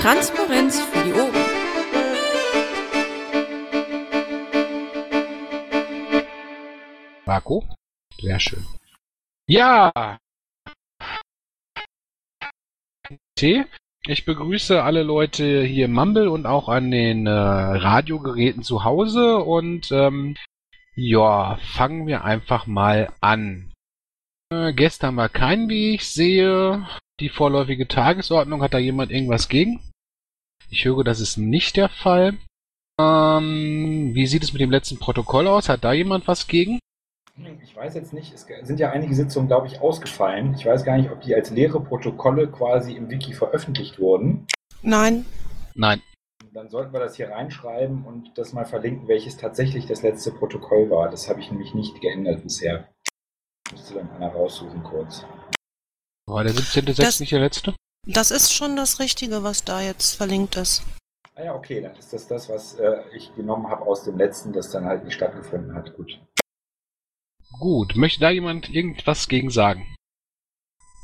Transparenz für die Ohren. Marco? Sehr schön. Ja! Ich begrüße alle Leute hier im Mumble und auch an den äh, Radiogeräten zu Hause und ähm, ja, fangen wir einfach mal an. Gestern war kein, wie ich sehe. Die vorläufige Tagesordnung, hat da jemand irgendwas gegen? Ich höre, das ist nicht der Fall. Ähm, wie sieht es mit dem letzten Protokoll aus? Hat da jemand was gegen? Ich weiß jetzt nicht, es sind ja einige Sitzungen, glaube ich, ausgefallen. Ich weiß gar nicht, ob die als leere Protokolle quasi im Wiki veröffentlicht wurden. Nein. Nein. Dann sollten wir das hier reinschreiben und das mal verlinken, welches tatsächlich das letzte Protokoll war. Das habe ich nämlich nicht geändert bisher. Müsste dann einer raussuchen kurz. War der 17.06. nicht der letzte? Das ist schon das Richtige, was da jetzt verlinkt ist. Ah ja, okay, dann ist das das, was äh, ich genommen habe aus dem letzten, das dann halt nicht stattgefunden hat. Gut. Gut, möchte da jemand irgendwas gegen sagen?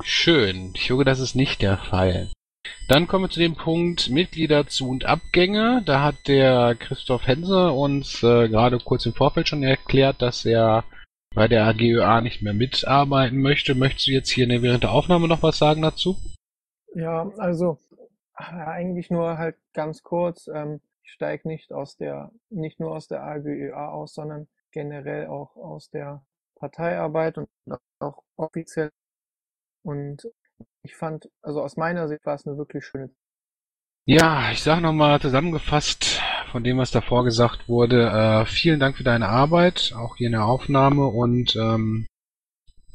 Schön, ich höre, das ist nicht der Fall. Dann kommen wir zu dem Punkt Mitglieder zu und Abgänge. Da hat der Christoph Hense uns äh, gerade kurz im Vorfeld schon erklärt, dass er bei der AGÖA nicht mehr mitarbeiten möchte. Möchtest du jetzt hier während der Aufnahme noch was sagen dazu? Ja, also eigentlich nur halt ganz kurz. Ähm, ich steige nicht aus der, nicht nur aus der AGÖA aus, sondern generell auch aus der Parteiarbeit und auch offiziell. Und ich fand, also aus meiner Sicht war es eine wirklich schöne. Ja, ich sage nochmal zusammengefasst von dem, was davor gesagt wurde. Äh, vielen Dank für deine Arbeit, auch hier in der Aufnahme und ähm,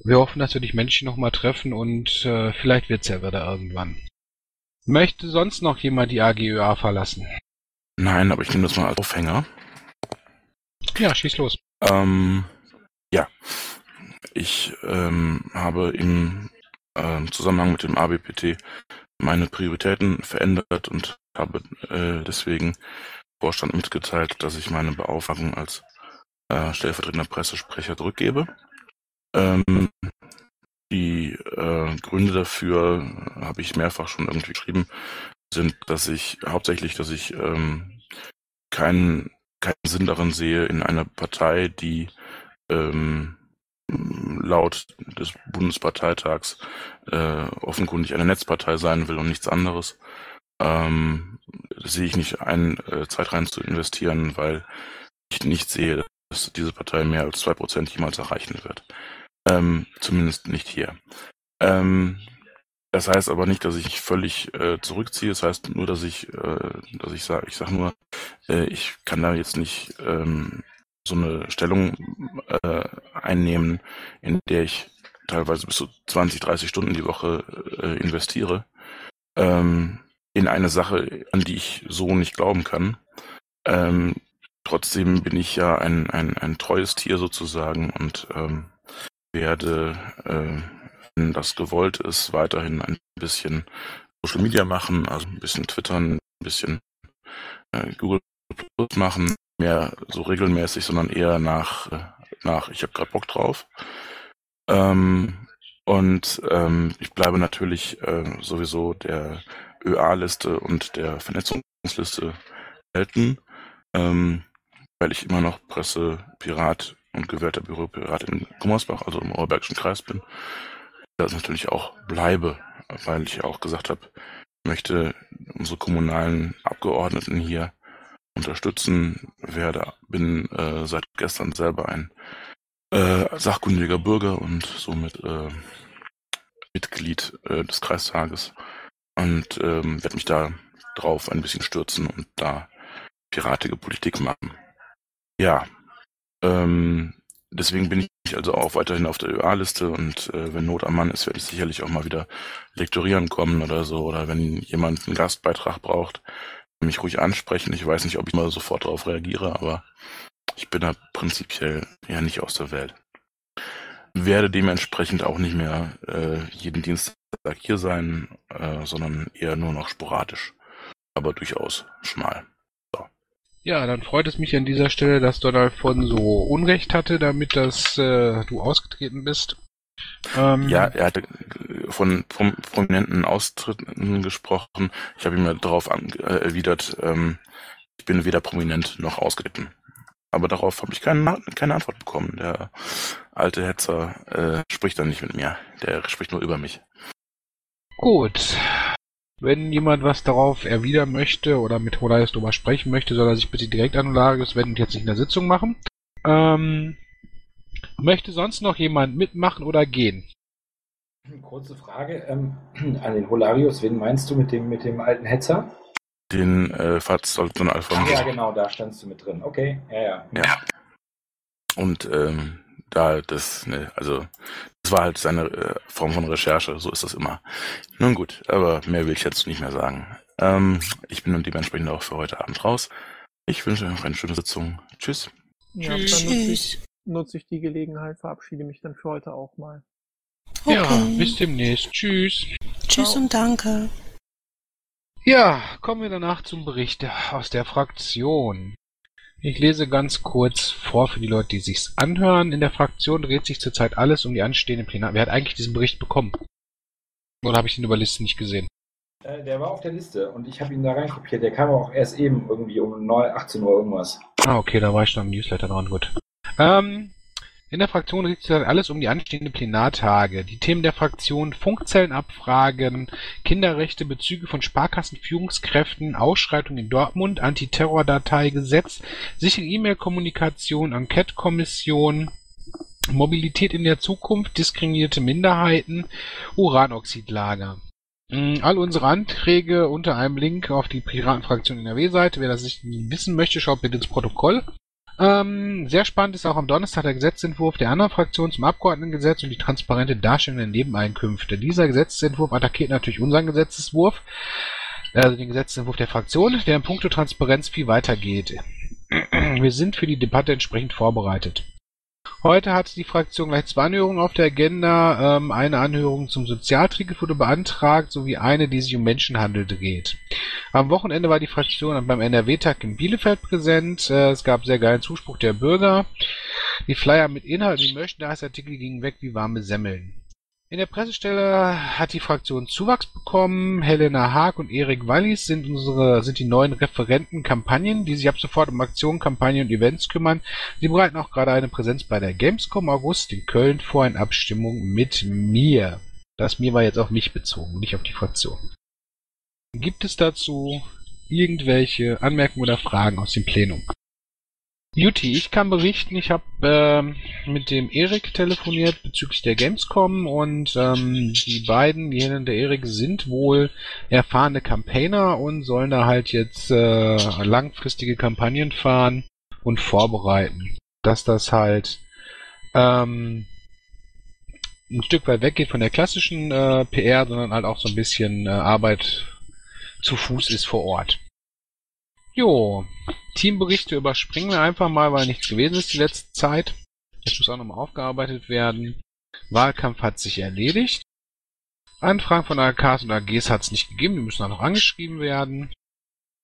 wir hoffen, dass wir dich menschlich nochmal treffen und äh, vielleicht wird's ja wieder irgendwann. Möchte sonst noch jemand die AGÖA verlassen? Nein, aber ich nehme das mal als Aufhänger. Ja, schieß los. Ähm, ja, ich ähm, habe im ähm, Zusammenhang mit dem ABPT meine Prioritäten verändert und habe äh, deswegen Vorstand mitgeteilt, dass ich meine Beauftragung als äh, stellvertretender Pressesprecher zurückgebe. Ähm, die äh, Gründe dafür habe ich mehrfach schon irgendwie geschrieben, sind, dass ich hauptsächlich, dass ich ähm, keinen keinen Sinn darin sehe, in einer Partei, die ähm, laut des Bundesparteitags äh, offenkundig eine Netzpartei sein will und nichts anderes, ähm, sehe ich nicht ein, äh, Zeit rein zu investieren, weil ich nicht sehe, dass diese Partei mehr als zwei Prozent jemals erreichen wird. Ähm, zumindest nicht hier. Ähm, das heißt aber nicht, dass ich völlig äh, zurückziehe. Das heißt nur, dass ich, äh, dass ich sage, ich sage nur, äh, ich kann da jetzt nicht ähm, so eine Stellung äh, einnehmen, in der ich teilweise bis zu 20, 30 Stunden die Woche äh, investiere, ähm, in eine Sache, an die ich so nicht glauben kann. Ähm, trotzdem bin ich ja ein, ein, ein treues Tier sozusagen und ähm, werde, äh, wenn das gewollt ist, weiterhin ein bisschen Social Media machen, also ein bisschen twittern, ein bisschen äh, Google Plus machen, mehr so regelmäßig, sondern eher nach, äh, nach ich habe gerade Bock drauf. Ähm, und ähm, ich bleibe natürlich äh, sowieso der ÖA-Liste und der Vernetzungsliste halten, ähm, weil ich immer noch Pressepirat und gewählter Büropirat in Gummersbach, also im Oberbergischen Kreis bin. Das natürlich auch bleibe, weil ich auch gesagt habe, ich möchte unsere kommunalen Abgeordneten hier unterstützen werde. Bin äh, seit gestern selber ein äh, sachkundiger Bürger und somit äh, Mitglied äh, des Kreistages und ähm, werde mich da drauf ein bisschen stürzen und da piratige Politik machen. Ja, ähm, deswegen bin ich also auch weiterhin auf der ÖA-Liste und äh, wenn Not am Mann ist, werde ich sicherlich auch mal wieder lektorieren kommen oder so oder wenn jemand einen Gastbeitrag braucht, mich ruhig ansprechen. Ich weiß nicht, ob ich mal sofort darauf reagiere, aber ich bin da prinzipiell ja nicht aus der Welt. Werde dementsprechend auch nicht mehr äh, jeden Dienstag hier sein, äh, sondern eher nur noch sporadisch, aber durchaus schmal. So. Ja, dann freut es mich an dieser Stelle, dass Donald von so Unrecht hatte, damit dass äh, du ausgetreten bist. Ähm, Ja, er hatte von prom prominenten Austritten gesprochen. Ich habe ihm ja darauf äh, erwidert, ähm, ich bin weder prominent noch ausgetreten. Aber darauf habe ich keine, keine Antwort bekommen. Der alte Hetzer äh, spricht dann nicht mit mir. Der spricht nur über mich. Gut. Wenn jemand was darauf erwidern möchte oder mit Holais drüber sprechen möchte, soll er sich bitte direkt an Holarius wenden und jetzt nicht in der Sitzung machen. Ähm, möchte sonst noch jemand mitmachen oder gehen? Kurze Frage ähm, an den Holarius. Wen meinst du mit dem, mit dem alten Hetzer? Den äh, Ach Alfonso. ja, genau, da standst du mit drin. Okay, ja, ja. Ja. Und ähm, da das, ne, also war halt seine äh, Form von Recherche, so ist das immer. Nun gut, aber mehr will ich jetzt nicht mehr sagen. Ähm, ich bin nun dementsprechend auch für heute Abend raus. Ich wünsche euch noch eine schöne Sitzung. Tschüss. Ja, dann Tschüss. nutze ich, nutze ich die Gelegenheit, verabschiede mich dann für heute auch mal. Okay. Ja, bis demnächst. Tschüss. Tschüss Ciao. und danke. Ja, kommen wir danach zum Bericht aus der Fraktion. Ich lese ganz kurz vor für die Leute, die sich's anhören. In der Fraktion dreht sich zurzeit alles um die anstehenden Plenar. Wer hat eigentlich diesen Bericht bekommen? Oder habe ich den über Listen nicht gesehen? Äh, der war auf der Liste und ich habe ihn da reinkopiert. Der kam auch erst eben irgendwie um 9, 18 Uhr irgendwas. Ah, okay, da war ich noch im Newsletter dran, gut. Ähm, in der Fraktion dreht sich dann alles um die anstehenden Plenartage. Die Themen der Fraktion Funkzellenabfragen, Kinderrechte, Bezüge von Sparkassenführungskräften, Ausschreitung in Dortmund, Antiterrordateigesetz, sichere E-Mail-Kommunikation, Enquete-Kommission, Mobilität in der Zukunft, diskriminierte Minderheiten, Uranoxidlager. Mm, All unsere Anträge unter einem Link auf die Piratenfraktion NRW-Seite. Wer das nicht wissen möchte, schaut bitte ins Protokoll. Ähm, sehr spannend ist auch am Donnerstag der Gesetzentwurf der anderen Fraktion zum Abgeordnetengesetz und die transparente Darstellung der Nebeneinkünfte. Dieser Gesetzentwurf attackiert natürlich unseren Gesetzentwurf, also den Gesetzentwurf der Fraktion, der in puncto Transparenz viel weiter geht. Wir sind für die Debatte entsprechend vorbereitet. Heute hat die Fraktion gleich zwei Anhörungen auf der Agenda. Ähm, eine Anhörung zum Sozialtricket wurde beantragt, sowie eine, die sich um Menschenhandel dreht. Am Wochenende war die Fraktion beim NRW-Tag in Bielefeld präsent. Äh, es gab sehr geilen Zuspruch der Bürger. Die Flyer mit Inhalt die Merchandise-Artikel gingen weg wie warme Semmeln. In der Pressestelle hat die Fraktion Zuwachs bekommen. Helena Haag und Erik Wallis sind unsere, sind die neuen Referenten Kampagnen, die sich ab sofort um Aktionen, Kampagnen und Events kümmern. Sie bereiten auch gerade eine Präsenz bei der Gamescom August in Köln vor in Abstimmung mit mir. Das mir war jetzt auf mich bezogen, nicht auf die Fraktion. Gibt es dazu irgendwelche Anmerkungen oder Fragen aus dem Plenum? Juti, ich kann berichten, ich habe ähm, mit dem Erik telefoniert bezüglich der Gamescom und ähm, die beiden, Helen und der Erik, sind wohl erfahrene Campaigner und sollen da halt jetzt äh, langfristige Kampagnen fahren und vorbereiten. Dass das halt ähm, ein Stück weit weggeht von der klassischen äh, PR, sondern halt auch so ein bisschen äh, Arbeit zu Fuß ist vor Ort. Jo, Teamberichte überspringen wir einfach mal, weil nichts gewesen ist die letzte Zeit. Das muss auch nochmal aufgearbeitet werden. Wahlkampf hat sich erledigt. Anfragen von AKs und AGs hat es nicht gegeben, die müssen auch noch angeschrieben werden.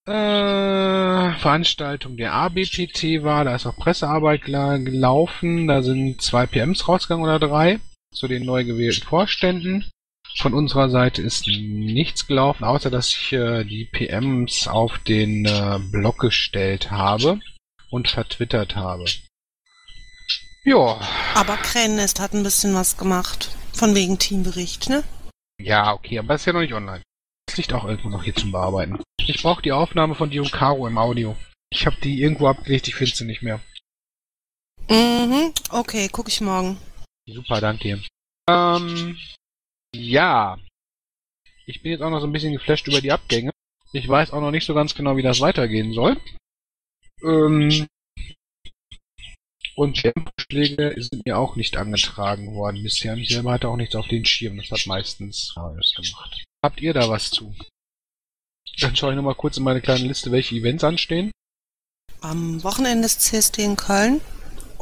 Äh, Veranstaltung der ABPT war, da ist auch Pressearbeit gela- gelaufen, da sind zwei PMs rausgegangen oder drei zu den neu gewählten Vorständen. Von unserer Seite ist nichts gelaufen, außer dass ich äh, die PMs auf den äh, Blog gestellt habe und vertwittert habe. Ja, Aber Krähennest hat ein bisschen was gemacht. Von wegen Teambericht, ne? ja, okay, aber ist ja noch nicht online. Das liegt auch irgendwo noch hier zum Bearbeiten. Ich brauche die Aufnahme von dir und Caro im Audio. Ich habe die irgendwo abgelegt, ich finde sie nicht mehr. Mhm. Okay, guck ich morgen. Super, danke dir. Ähm, ja. Ich bin jetzt auch noch so ein bisschen geflasht über die Abgänge. Ich weiß auch noch nicht so ganz genau, wie das weitergehen soll. Ähm, und Vorschläge sind mir auch nicht angetragen worden bisher. Ich selber hatte auch nichts auf den Schirm. Das hat meistens Marius gemacht. Habt ihr da was zu? Dann schaue ich nochmal kurz in meine kleine Liste, welche Events anstehen. Am Wochenende ist CSD in Köln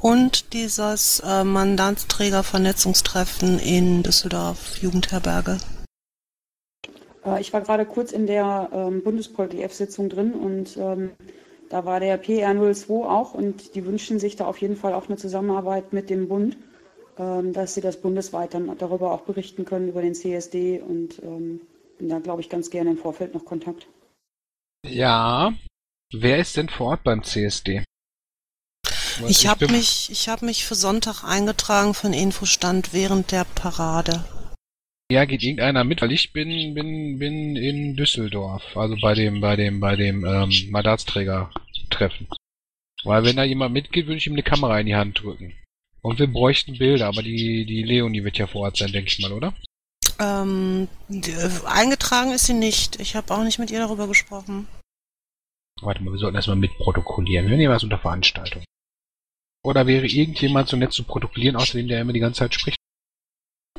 und dieses äh, Mandatsträgervernetzungstreffen in Düsseldorf, Jugendherberge. Äh, Ich war gerade kurz in der ähm, Bundespol-DF-Sitzung drin und ähm, da war der PR02 auch und die wünschen sich da auf jeden Fall auch eine Zusammenarbeit mit dem Bund. ähm, dass sie das bundesweit dann darüber auch berichten können, über den CSD und ähm, bin da, glaube ich, ganz gerne im Vorfeld noch Kontakt. Ja. Wer ist denn vor Ort beim CSD? Ich habe mich, ich habe mich für Sonntag eingetragen für einen Infostand während der Parade. Ja, geht irgendeiner mit, weil ich bin, bin, bin in Düsseldorf, also bei dem, bei dem, bei dem ähm, Mandatsträger-Treffen. Weil wenn da jemand mitgeht, würde ich ihm eine Kamera in die Hand drücken. Und wir bräuchten Bilder, aber die, die Leonie wird ja vor Ort sein, denke ich mal, oder? Ähm, äh, eingetragen ist sie nicht. Ich habe auch nicht mit ihr darüber gesprochen. Warte mal, wir sollten erstmal mitprotokollieren. Wir nehmen was unter Veranstaltung. Oder wäre irgendjemand so nett zu protokollieren, außerdem der immer die ganze Zeit spricht?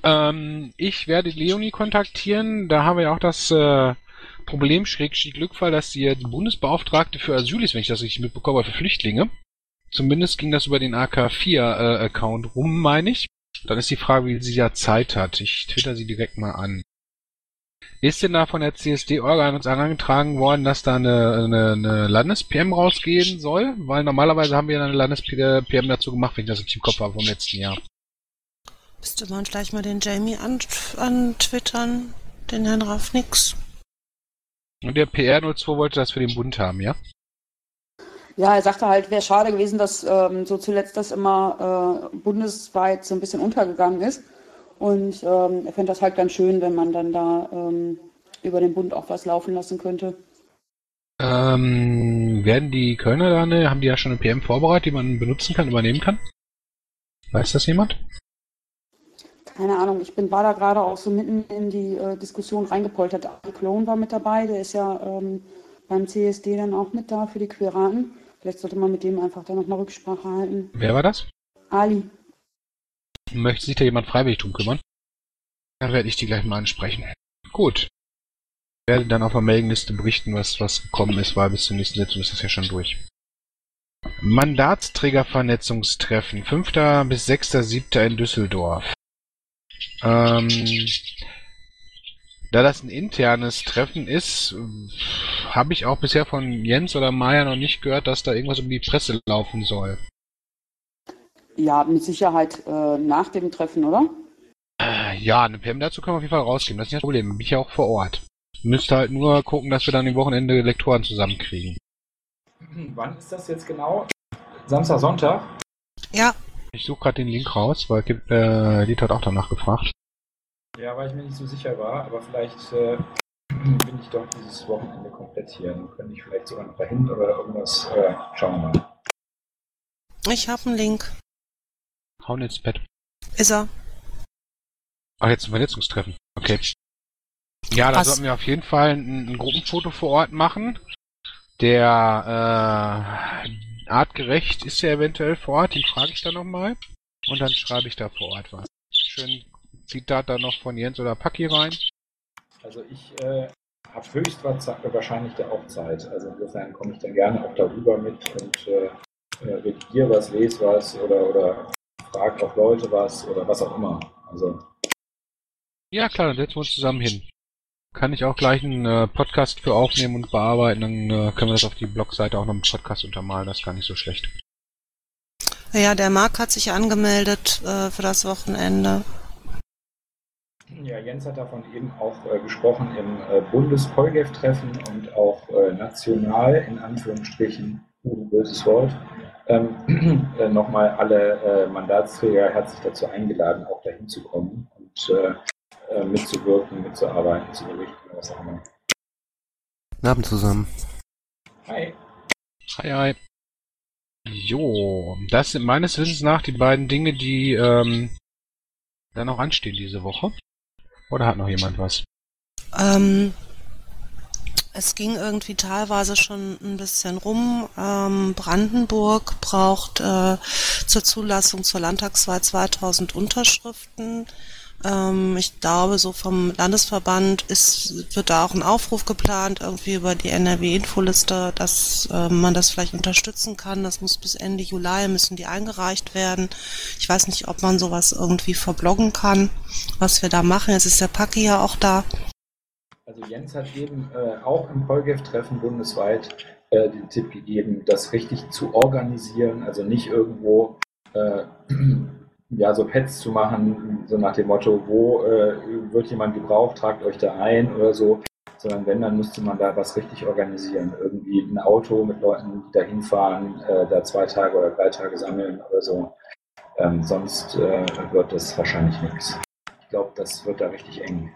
Ähm, ich werde Leonie kontaktieren. Da haben wir ja auch das äh, Problem, Schrägstrich Glückfall, dass sie die Bundesbeauftragte für Asyl ist, wenn ich das richtig mitbekomme, für Flüchtlinge. Zumindest ging das über den AK4-Account rum, meine ich. Dann ist die Frage, wie sie ja Zeit hat. Ich twitter sie direkt mal an. Ist denn da von der CSD-Orga an uns angetragen worden, dass da eine, eine, eine Landes-PM rausgehen soll? Weil normalerweise haben wir ja eine Landes-PM dazu gemacht, wenn ich das richtig im Kopf habe vom letzten Jahr. Müsste man gleich mal den Jamie an, antwittern, den Herrn Raffnix. Und der PR02 wollte das für den Bund haben, ja? Ja, er sagte halt, wäre schade gewesen, dass ähm, so zuletzt das immer äh, bundesweit so ein bisschen untergegangen ist. Und ähm, er fände das halt ganz schön, wenn man dann da ähm, über den Bund auch was laufen lassen könnte. Ähm, werden die Kölner da eine, haben die ja schon eine PM vorbereitet, die man benutzen kann, übernehmen kann? Weiß das jemand? Keine Ahnung, ich bin war da gerade auch so mitten in die äh, Diskussion reingepoltert. Clone war mit dabei, der ist ja ähm, beim CSD dann auch mit da für die Queraten. Vielleicht sollte man mit dem einfach da nochmal Rücksprache halten. Wer war das? Ali, Möchte sich da jemand freiwillig drum kümmern? Dann werde ich die gleich mal ansprechen. Gut. Ich werde dann auf der Mailingliste berichten, was, was gekommen ist, weil bis zur nächsten Sitzung ist das ja schon durch. Mandatsträgervernetzungstreffen, 5. bis 6.7. in Düsseldorf. Ähm, da das ein internes Treffen ist, habe ich auch bisher von Jens oder Maya noch nicht gehört, dass da irgendwas um die Presse laufen soll. Ja, mit Sicherheit äh, nach dem Treffen, oder? Äh, Ja, eine PM dazu können wir auf jeden Fall rausgeben. Das ist nicht das Problem. Bin ich ja auch vor Ort. Müsste halt nur gucken, dass wir dann am Wochenende Lektoren zusammenkriegen. Wann ist das jetzt genau? Samstag, Sonntag? Ja, Ich suche gerade den Link raus, weil äh, Lied hat auch danach gefragt. Ja, weil ich mir nicht so sicher war, aber vielleicht äh, bin ich doch dieses Wochenende komplett hier. Dann könnte ich vielleicht sogar noch dahin oder irgendwas. Äh, schauen wir mal. ich habe einen Link. Hauen ins Bett. Ist er. Ach, jetzt ein Vernetzungstreffen. Okay. Ja, da Was? sollten wir auf jeden Fall ein, ein Gruppenfoto vor Ort machen. Der äh, artgerecht ist ja eventuell vor Ort, den frage ich dann nochmal. Und dann schreibe ich da vor Ort was. Schön Zitat da noch von Jens oder Paki rein. Also ich äh, habe höchst wa- wahrscheinlich da auch Zeit. Also insofern komme ich dann gerne auch darüber mit und äh, äh, redigiere was, lese was oder, oder frage auch Leute was oder was auch immer. Also Ja klar, dann setzen wir uns zusammen hin. Kann ich auch gleich einen äh, Podcast für aufnehmen und bearbeiten, dann äh, können wir das auf die Blogseite auch noch mit Podcast untermalen, das ist gar nicht so schlecht. Ja, der Marc hat sich angemeldet äh, für das Wochenende. Ja, Jens hat davon eben auch äh, gesprochen im äh, Bundes-Polgef-Treffen und auch äh, national, in Anführungsstrichen, uh, böses Wort, ähm, äh, nochmal alle äh, Mandatsträger herzlich dazu eingeladen, auch dahin zu kommen und äh, äh, mitzuwirken, mitzuarbeiten, zu berichten, was auch immer. Guten Abend zusammen. Hi. Hi, hi. Jo, das sind meines Wissens nach die beiden Dinge, die ähm, dann noch anstehen diese Woche. Oder hat noch jemand was? Ähm, es ging irgendwie teilweise schon ein bisschen rum. Ähm, Brandenburg braucht äh, zur Zulassung zur Landtagswahl 2000 Unterschriften. Ähm, ich glaube, so vom Landesverband ist, wird da auch ein Aufruf geplant, irgendwie über die NRW-Infoliste, dass äh, man das vielleicht unterstützen kann. Das muss bis Ende Juli, müssen die eingereicht werden. Ich weiß nicht, ob man sowas irgendwie verbloggen kann, was wir da machen. Jetzt ist der Paki ja auch da. Also Jens hat eben äh, auch im Polgef-Treffen bundesweit äh, den Tipp gegeben, das richtig zu organisieren, also nicht irgendwo äh, ja, so Pads zu machen, so nach dem Motto, wo äh, wird jemand gebraucht, tragt euch da ein oder so. Sondern wenn, dann müsste man da was richtig organisieren. Irgendwie ein Auto mit Leuten, die da hinfahren, äh, da zwei Tage oder drei Tage sammeln oder so. Ähm, sonst äh, wird das wahrscheinlich nichts. Ich glaube, das wird da richtig eng.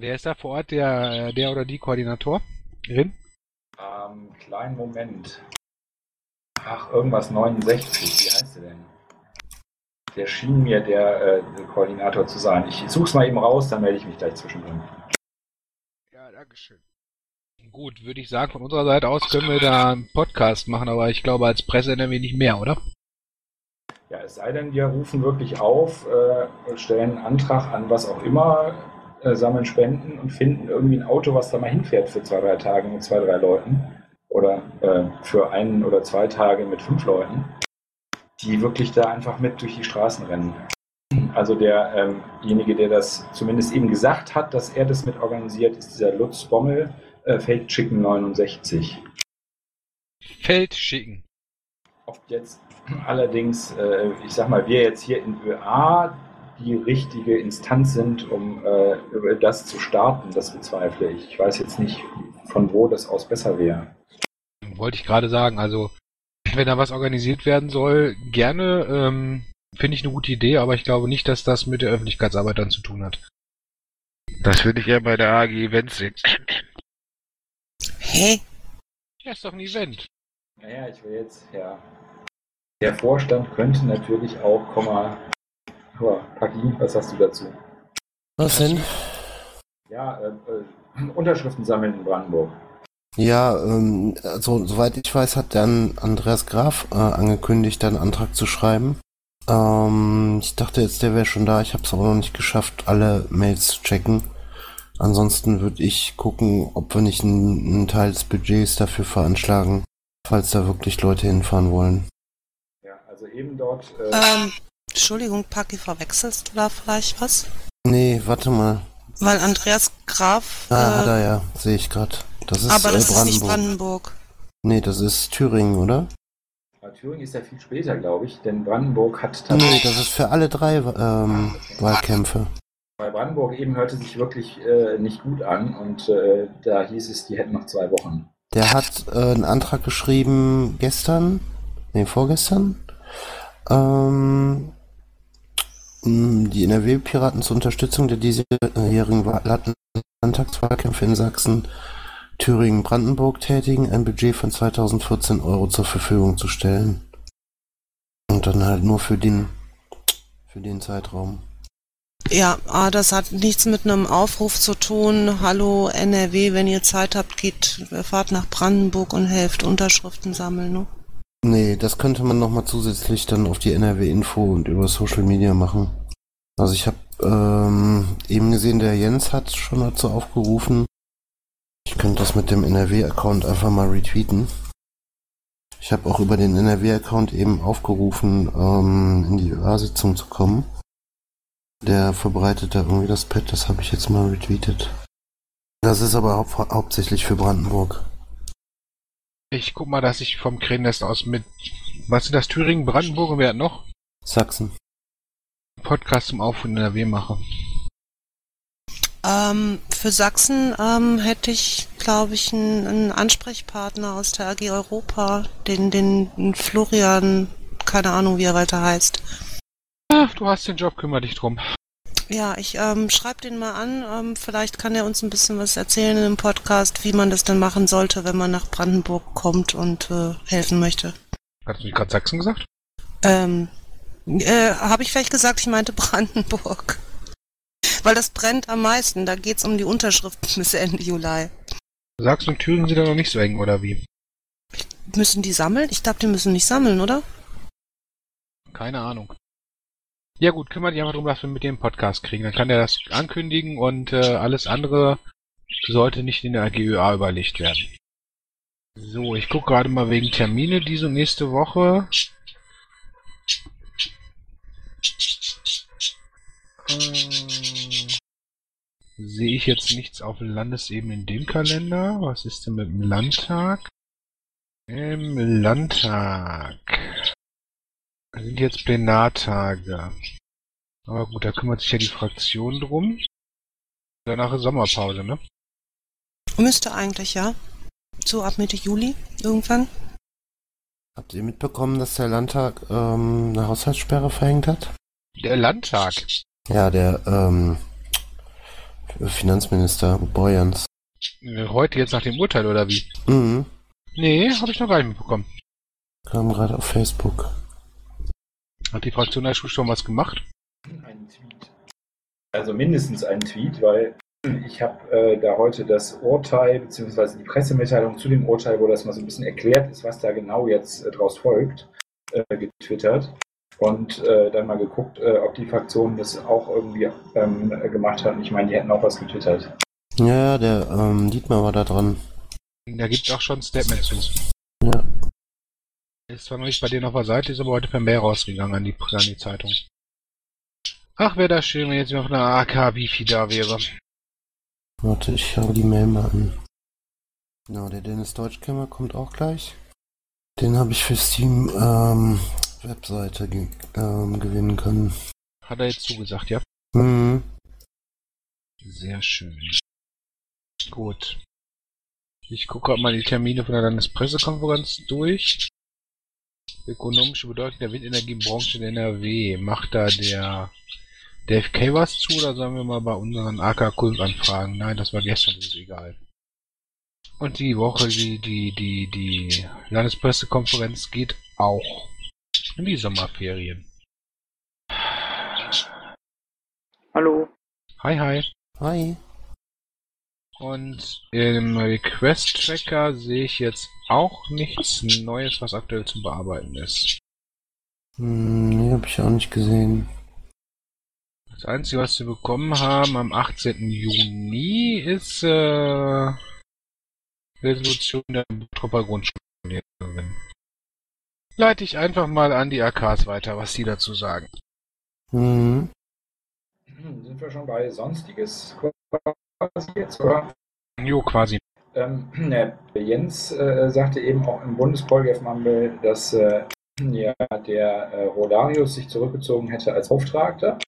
Wer ist da vor Ort, der, der oder die Koordinatorin? Ähm, kleinen Moment. Ach, irgendwas 69. Wie heißt der denn? Der schien mir der, äh, der Koordinator zu sein. Ich such's mal eben raus, dann melde ich mich gleich zwischendrin. Ja, Dankeschön. Gut, würde ich sagen, von unserer Seite aus können wir da einen Podcast machen, aber ich glaube, als Presse NRW nicht mehr, oder? Ja, es sei denn, wir rufen wirklich auf, äh, stellen einen Antrag an was auch immer, äh, sammeln Spenden und finden irgendwie ein Auto, was da mal hinfährt für zwei, drei Tage mit zwei, drei Leuten. Oder äh, für einen oder zwei Tage mit fünf Leuten, die wirklich da einfach mit durch die Straßen rennen. Also derjenige, ähm der das zumindest eben gesagt hat, dass er das mit organisiert, ist dieser Lutz Bommel, äh, Fake Chicken 69. Feldschicken. Ob jetzt allerdings, äh, ich sag mal, wir jetzt hier in ÖA die richtige Instanz sind, um äh, das zu starten, das bezweifle ich. Ich weiß jetzt nicht, von wo das aus besser wäre. Wollte ich gerade sagen, also wenn da was organisiert werden soll, gerne, ähm, finde ich eine gute Idee, aber ich glaube nicht, dass das mit der Öffentlichkeitsarbeit dann zu tun hat. Das würde ich eher bei der AG Events sehen. Hä? Ja, ist doch ein Event. Naja, ich will jetzt, ja. Der Vorstand könnte natürlich auch, Komma, aber Paki, was hast du dazu? Was denn? Ja, äh, äh, Unterschriften sammeln in Brandenburg. Ja, ähm, also, soweit ich weiß, hat dann Andreas Graf äh, angekündigt, einen Antrag zu schreiben. Ähm, ich dachte jetzt, der wäre schon da. Ich habe es aber noch nicht geschafft, alle Mails zu checken. Ansonsten würde ich gucken, ob wir nicht einen, einen Teil des Budgets dafür veranschlagen, falls da wirklich Leute hinfahren wollen. Ja, also eben dort. Äh, Ähm, Entschuldigung, Paki, verwechselst du da vielleicht was? Nee, warte mal. Weil Andreas Graf. Ah, hat äh, er ja, sehe ich gerade. Das ist aber äh, das ist nicht Brandenburg. Brandenburg. Nee, das ist Thüringen, oder? äh, Thüringen ist ja viel später, glaube ich, denn Brandenburg hat Nee, tatsächlich. das ist für alle drei ähm, Wahlkämpfe. Bei Brandenburg eben hörte sich wirklich äh, nicht gut an und äh, da hieß es, die hätten noch zwei Wochen. Der hat äh, einen Antrag geschrieben gestern, nee, vorgestern, ähm, die NRW-Piraten zur Unterstützung der diesjährigen Wa- Landtagswahlkämpfe in Sachsen, Thüringen, Brandenburg tätigen, ein Budget von 2014 Euro zur Verfügung zu stellen. Und dann halt nur für den, für den Zeitraum. Ja, ah, das hat nichts mit einem Aufruf zu tun. Hallo NRW, wenn ihr Zeit habt, geht, fahrt nach Brandenburg und helft Unterschriften sammeln. Ne? Nee, das könnte man nochmal zusätzlich dann auf die NRW-Info und über Social Media machen. Also ich habe ähm, eben gesehen, der Jens hat schon dazu aufgerufen. Ich könnte das mit dem NRW-Account einfach mal retweeten. Ich habe auch über den NRW-Account eben aufgerufen, ähm, in die ÖA-Sitzung zu kommen. Der verbreitet da irgendwie das Pad, das habe ich jetzt mal retweetet. Das ist aber hau hauptsächlich für Brandenburg. Ich guck mal, dass ich vom Krähennest aus mit, was sind das, Thüringen, Brandenburg und wer hat noch? Sachsen. Podcast zum Auf- und NRW mache. Ähm, für Sachsen ähm, hätte ich, glaube ich, einen, einen Ansprechpartner aus der AG Europa, den, den Florian, keine Ahnung, wie er weiter heißt. Ach, du hast den Job, kümmere dich drum. Ja, ich ähm, schreibe den mal an. Ähm, vielleicht kann er uns ein bisschen was erzählen dem Podcast, wie man das dann machen sollte, wenn man nach Brandenburg kommt und äh, helfen möchte. Hast du nicht gerade Sachsen gesagt? Ähm, äh, habe ich vielleicht gesagt, ich meinte Brandenburg. Weil das brennt am meisten. Da geht's um die Unterschriften bis Ende Juli. Sachsen und Thüringen sind ja noch nicht so eng, oder wie? Müssen die sammeln? Ich glaube, die müssen nicht sammeln, oder? Keine Ahnung. Ja gut, kümmere dich einfach darum, dass wir mit dem Podcast kriegen. Dann kann er das ankündigen und äh, alles andere sollte nicht in der AGÖA überlegt werden. So, ich gucke gerade mal wegen Termine diese nächste Woche. Äh, sehe ich jetzt nichts auf Landesebene in dem Kalender. Was ist denn mit dem Landtag? Im Landtag Das sind jetzt Plenartage. Aber gut, da kümmert sich ja die Fraktion drum. Danach ist Sommerpause, ne? Müsste eigentlich, ja. So ab Mitte Juli irgendwann. Habt ihr mitbekommen, dass der Landtag ähm, eine Haushaltssperre verhängt hat? Der Landtag. Ja, der ähm, Finanzminister Boyans. Heute jetzt nach dem Urteil oder wie? Mhm. Nee, habe ich noch gar nicht mitbekommen. Kam gerade auf Facebook. Hat die Fraktion der Schule schon was gemacht? Ein Tweet. Also mindestens ein Tweet, weil ich habe äh, da heute das Urteil beziehungsweise die Pressemitteilung zu dem Urteil, wo das mal so ein bisschen erklärt ist, was da genau jetzt äh, draus folgt, äh, getwittert und äh, dann mal geguckt, äh, ob die Fraktion das auch irgendwie ähm, gemacht hat. Ich meine, die hätten auch was getwittert. Ja, der ähm, Dietmar war da dran. Da gibt auch schon ein Statement zu. Ist zwar noch nicht bei dir auf der Seite, ist aber heute per Mail rausgegangen an die, an die Zeitung. Ach, wäre das schön, wenn jetzt noch eine AK-Bifi da wäre. Warte, ich schaue die Mail mal an. Genau, der Dennis Deutschkämmer kommt auch gleich. Den habe ich für Steam ähm, Webseite ge ähm, gewinnen können. Hat er jetzt zugesagt, ja? Mhm. Sehr schön. Gut. Ich gucke mal die Termine von der Landespressekonferenz durch. Ökonomische Bedeutung der Windenergiebranche in NRW. Macht da der DFK was zu oder sollen wir mal bei unseren AK-Kult anfragen? Nein, das war gestern, das ist egal. Und die Woche, die, die, die, die Landespressekonferenz geht auch in die Sommerferien. Hallo. Hi, hi. Hi. Und im Request-Tracker sehe ich jetzt auch nichts Neues, was aktuell zu bearbeiten ist. Hm, nee, hab ich auch nicht gesehen. Das Einzige, was wir bekommen haben am 18. Juni, ist äh, Resolution der Trupper Grundschullehrerin. Leite ich einfach mal an die AKs weiter, was die dazu sagen. Mhm. Hm, Sind wir schon bei Sonstiges quasi jetzt, oder? Jo, quasi. Ähm, der Jens äh, sagte eben auch im Bundespolgef-Mumble, dass äh, ja, der äh, Rodarius sich zurückgezogen hätte als Beauftragter.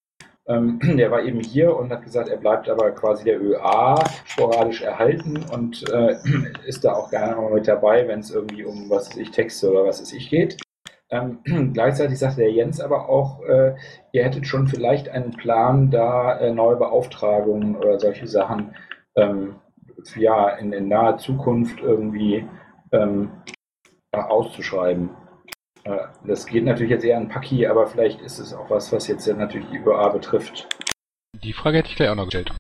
Ähm, der war eben hier und hat gesagt, er bleibt aber quasi der ÖA sporadisch erhalten und äh, ist da auch gerne mal mit dabei, wenn es irgendwie um was weiß ich Texte oder was weiß ich geht. Ähm, gleichzeitig sagte der Jens aber auch, äh, ihr hättet schon vielleicht einen Plan, da äh, neue Beauftragungen oder solche Sachen ähm, ja, in, in naher Zukunft irgendwie ähm, auszuschreiben. Äh, das geht natürlich jetzt eher an Paki, aber vielleicht ist es auch was, was jetzt ja natürlich die ÖA betrifft. Die Frage hätte ich gleich auch noch gestellt.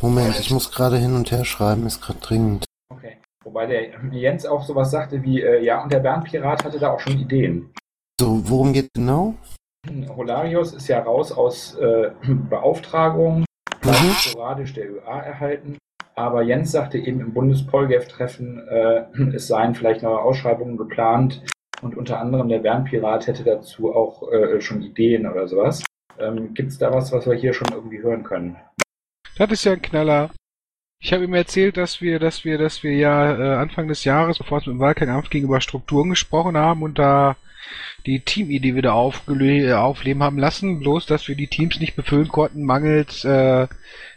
Moment, ich muss gerade hin und her schreiben, ist gerade dringend. Okay. Wobei der Jens auch sowas sagte wie, äh, ja, und der Bernpirat hatte da auch schon Ideen. So, worum geht genau? Holarius ist ja raus aus äh, Beauftragung, Mhm. sporadisch der ÖA erhalten. Aber Jens sagte eben im Bundespolgef-Treffen, äh, es seien vielleicht neue Ausschreibungen geplant und unter anderem der Bernpirat hätte dazu auch äh, schon Ideen oder sowas. Ähm, Gibt es da was, was wir hier schon irgendwie hören können? Das ist ja ein Knaller. Ich habe ihm erzählt, dass wir, dass wir, dass wir ja äh, Anfang des Jahres, bevor es mit dem Wahlkampf ging, über Strukturen gesprochen haben und da die Teamidee wieder äh, aufleben haben lassen, bloß dass wir die Teams nicht befüllen konnten, mangels äh,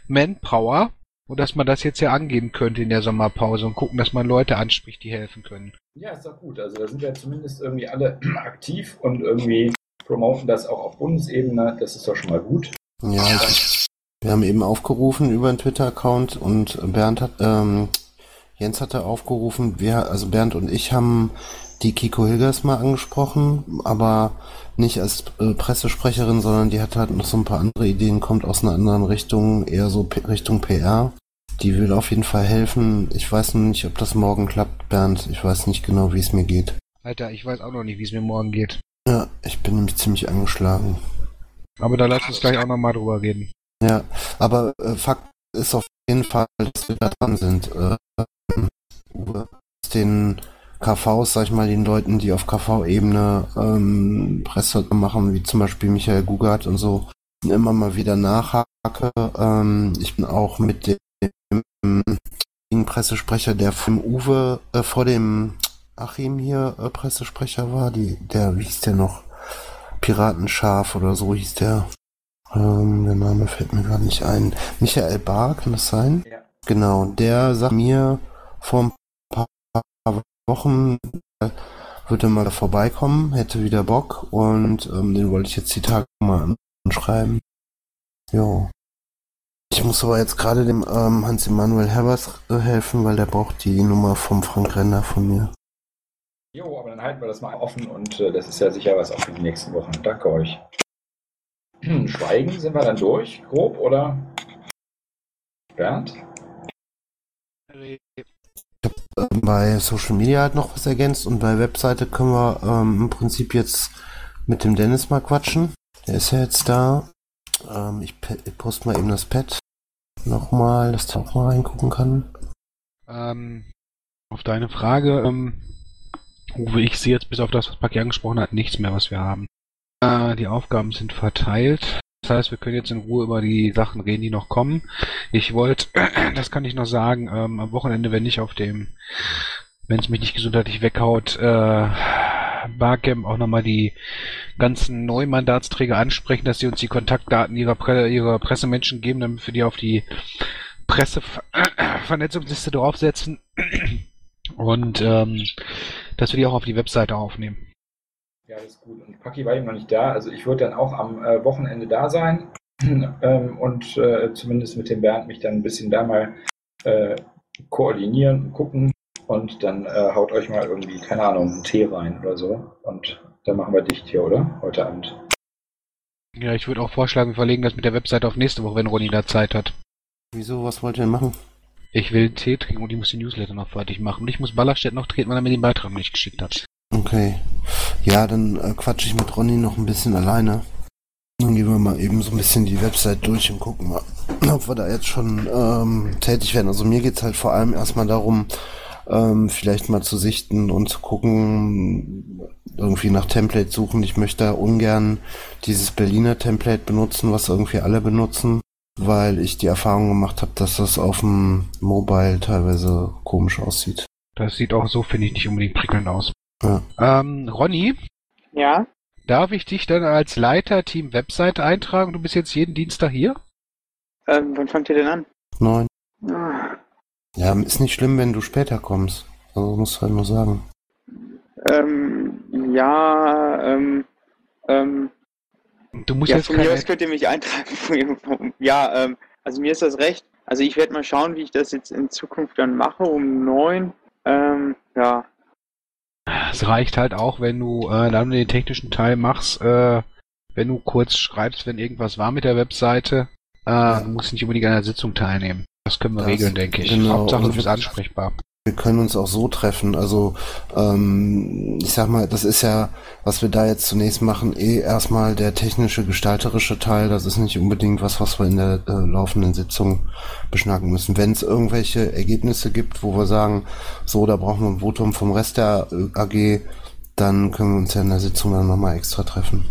Manpower. Und dass man das jetzt ja angehen könnte in der Sommerpause und gucken, dass man Leute anspricht, die helfen können. Ja, ist doch gut. Also da sind wir zumindest irgendwie alle aktiv und irgendwie promoten das auch auf Bundesebene. Das ist doch schon mal gut. Ja, ich, wir haben eben aufgerufen über einen Twitter-Account und Bernd hat, ähm, Jens hatte aufgerufen, wir, also Bernd und ich haben die Kiko Hilgers mal angesprochen, aber nicht als äh, Pressesprecherin, sondern die hat halt noch so ein paar andere Ideen, kommt aus einer anderen Richtung, eher so P Richtung PR. Die will auf jeden Fall helfen. Ich weiß noch nicht, ob das morgen klappt, Bernd. Ich weiß nicht genau, wie es mir geht. Alter, ich weiß auch noch nicht, wie es mir morgen geht. Ja, ich bin nämlich ziemlich angeschlagen. Aber da lass uns gleich auch nochmal drüber reden. Ja, aber äh, Fakt ist auf jeden Fall, dass wir da dran sind. Äh, Uwe, den KVs, sag ich mal, den Leuten, die auf KV-Ebene ähm, Presse machen, wie zum Beispiel Michael Gugart und so, immer mal wieder nachhake. Ähm, ich bin auch mit dem Pressesprecher, der vom Uwe äh, vor dem Achim hier äh, Pressesprecher war, die, der, wie hieß der noch? Piratenschaf oder so hieß der. Ähm, der Name fällt mir gerade nicht ein. Michael Bar, kann das sein? Ja. Genau, der sagt mir vor ein paar Wochen, äh, würde mal vorbeikommen, hätte wieder Bock und ähm, den wollte ich jetzt die Tage mal anschreiben. Jo. Ich muss aber jetzt gerade dem ähm, Hans-Emanuel Herbers äh, helfen, weil der braucht die Nummer vom Frank Renner von mir. Jo, aber dann halten wir das mal offen und äh, das ist ja sicher was auch für die nächsten Wochen. Danke euch. Schweigen, sind wir dann durch, grob, oder? Bernd? Ähm, bei Social Media halt noch was ergänzt und bei Webseite können wir ähm, im Prinzip jetzt mit dem Dennis mal quatschen. Der ist ja jetzt da. Ähm, ich, ich poste mal eben das Pad nochmal, dass der auch mal reingucken kann. Ähm, auf deine Frage, ähm, Uwe, ich sehe jetzt bis auf das, was Paki angesprochen hat, nichts mehr, was wir haben. Äh, die Aufgaben sind verteilt. Das heißt, wir können jetzt in Ruhe über die Sachen reden, die noch kommen. Ich wollte, das kann ich noch sagen, ähm, am Wochenende, wenn ich auf dem, wenn es mich nicht gesundheitlich weghaut, äh, Barcamp auch nochmal die ganzen Neumandatsträger ansprechen, dass sie uns die Kontaktdaten ihrer, Pre ihrer Pressemenschen geben, damit wir die auf die Pressevernetzungsliste draufsetzen und ähm, dass wir die auch auf die Webseite aufnehmen. Ja, das ist gut. Und Paki war eben noch nicht da. Also ich würde dann auch am äh, Wochenende da sein ähm, und äh, zumindest mit dem Bernd mich dann ein bisschen da mal äh, koordinieren, gucken und dann äh, haut euch mal irgendwie, keine Ahnung, einen Tee rein oder so. Und dann machen wir dicht hier, oder? Heute Abend. Ja, ich würde auch vorschlagen, wir verlegen das mit der Webseite auf nächste Woche, wenn Ronny da Zeit hat. Wieso, was wollt ihr denn machen? Ich will einen Tee trinken und ich muss die Newsletter noch fertig machen. Und ich muss Ballerstedt noch treten, weil er mir den Beitrag nicht geschickt hat. Okay. Ja, dann äh, quatsche ich mit Ronny noch ein bisschen alleine. Dann gehen wir mal eben so ein bisschen die Website durch und gucken mal, ob wir da jetzt schon ähm, tätig werden. Also mir geht's halt vor allem erstmal darum, ähm, vielleicht mal zu sichten und zu gucken, irgendwie nach Template suchen. Ich möchte ungern dieses Berliner Template benutzen, was irgendwie alle benutzen, weil ich die Erfahrung gemacht habe, dass das auf dem Mobile teilweise komisch aussieht. Das sieht auch so, finde ich, nicht unbedingt prickelnd aus. Ja. Ähm, Ronny, Ja? darf ich dich dann als Leiter Team Webseite eintragen? Du bist jetzt jeden Dienstag hier? Ähm, wann fangt ihr denn an? Neun. Ah, Ja, ist nicht schlimm, wenn du später kommst. Also musst du halt nur sagen. Ähm, ja, ähm, ähm, Du musst ja, jetzt von mir aus könnt ihr mich eintragen. ja, ähm, also mir ist das recht. Also ich werde mal schauen, wie ich das jetzt in Zukunft dann mache um neun. Ähm, ja, Es reicht halt auch, wenn du äh, dann den technischen Teil machst, äh, wenn du kurz schreibst, wenn irgendwas war mit der Webseite. Äh, Du musst nicht unbedingt an der Sitzung teilnehmen. Das können wir Das- regeln, denke ich. genau. Hauptsache, du bist ansprechbar. Wir können uns auch so treffen. Also ähm, ich sag mal, das ist ja, was wir da jetzt zunächst machen, eh erstmal der technische, gestalterische Teil. Das ist nicht unbedingt was, was wir in der äh, laufenden Sitzung beschnacken müssen. Wenn es irgendwelche Ergebnisse gibt, wo wir sagen, so, da brauchen wir ein Votum vom Rest der äh, AG, dann können wir uns ja in der Sitzung dann nochmal extra treffen.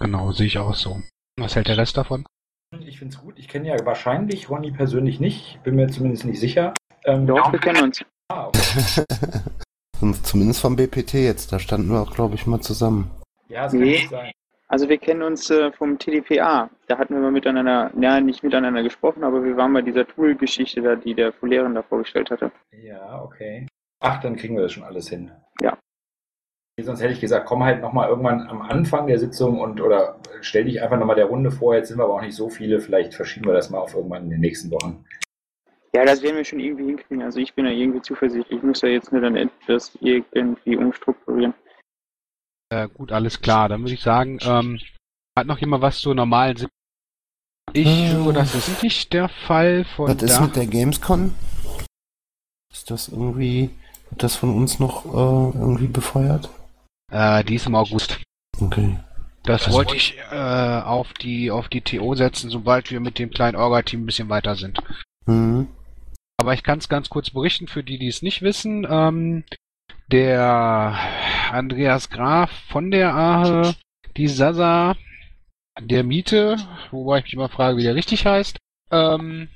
Genau, sehe ich auch so. Was hält der Rest davon? Ich finde es gut. Ich kenne ja wahrscheinlich Ronny persönlich nicht, bin mir zumindest nicht sicher. Ähm, doch, wir kennen uns. Ah, okay. Zumindest vom BPT jetzt, da standen wir auch, glaube ich, mal zusammen. Ja, es kann Nee. sein. Also wir kennen uns äh, vom TDPA. Da hatten wir mal miteinander, ja, nicht miteinander gesprochen, aber wir waren bei dieser Tool-Geschichte da, die der Folierin da vorgestellt hatte. Ja, okay. Ach, dann kriegen wir das schon alles hin. Ja. Sonst hätte ich gesagt, komm halt nochmal irgendwann am Anfang der Sitzung und oder stell dich einfach nochmal der Runde vor. Jetzt sind wir aber auch nicht so viele. Vielleicht verschieben wir das mal auf irgendwann in den nächsten Wochen. Ja, das werden wir schon irgendwie hinkriegen. Also ich bin da irgendwie zuversichtlich. Ich muss ja jetzt nur dann etwas irgendwie umstrukturieren. Äh, gut, alles klar. Dann würde ich sagen, ähm, hat noch jemand was zur normalen Sitzung? Ich höre, das ist nicht der Fall. Von Was ist da mit der Gamescon? Ist das irgendwie, wird das von uns noch äh, irgendwie befeuert? äh, die ist im August. Okay. Das wollte ich äh, auf die auf die TO setzen, sobald wir mit dem kleinen Orga-Team ein bisschen weiter sind. Mhm. Aber ich kann es ganz kurz berichten für die, die es nicht wissen. Ähm, der Andreas Graf von der AHE, die Sasa, der Miete, wobei ich mich immer frage, wie der richtig heißt, ähm,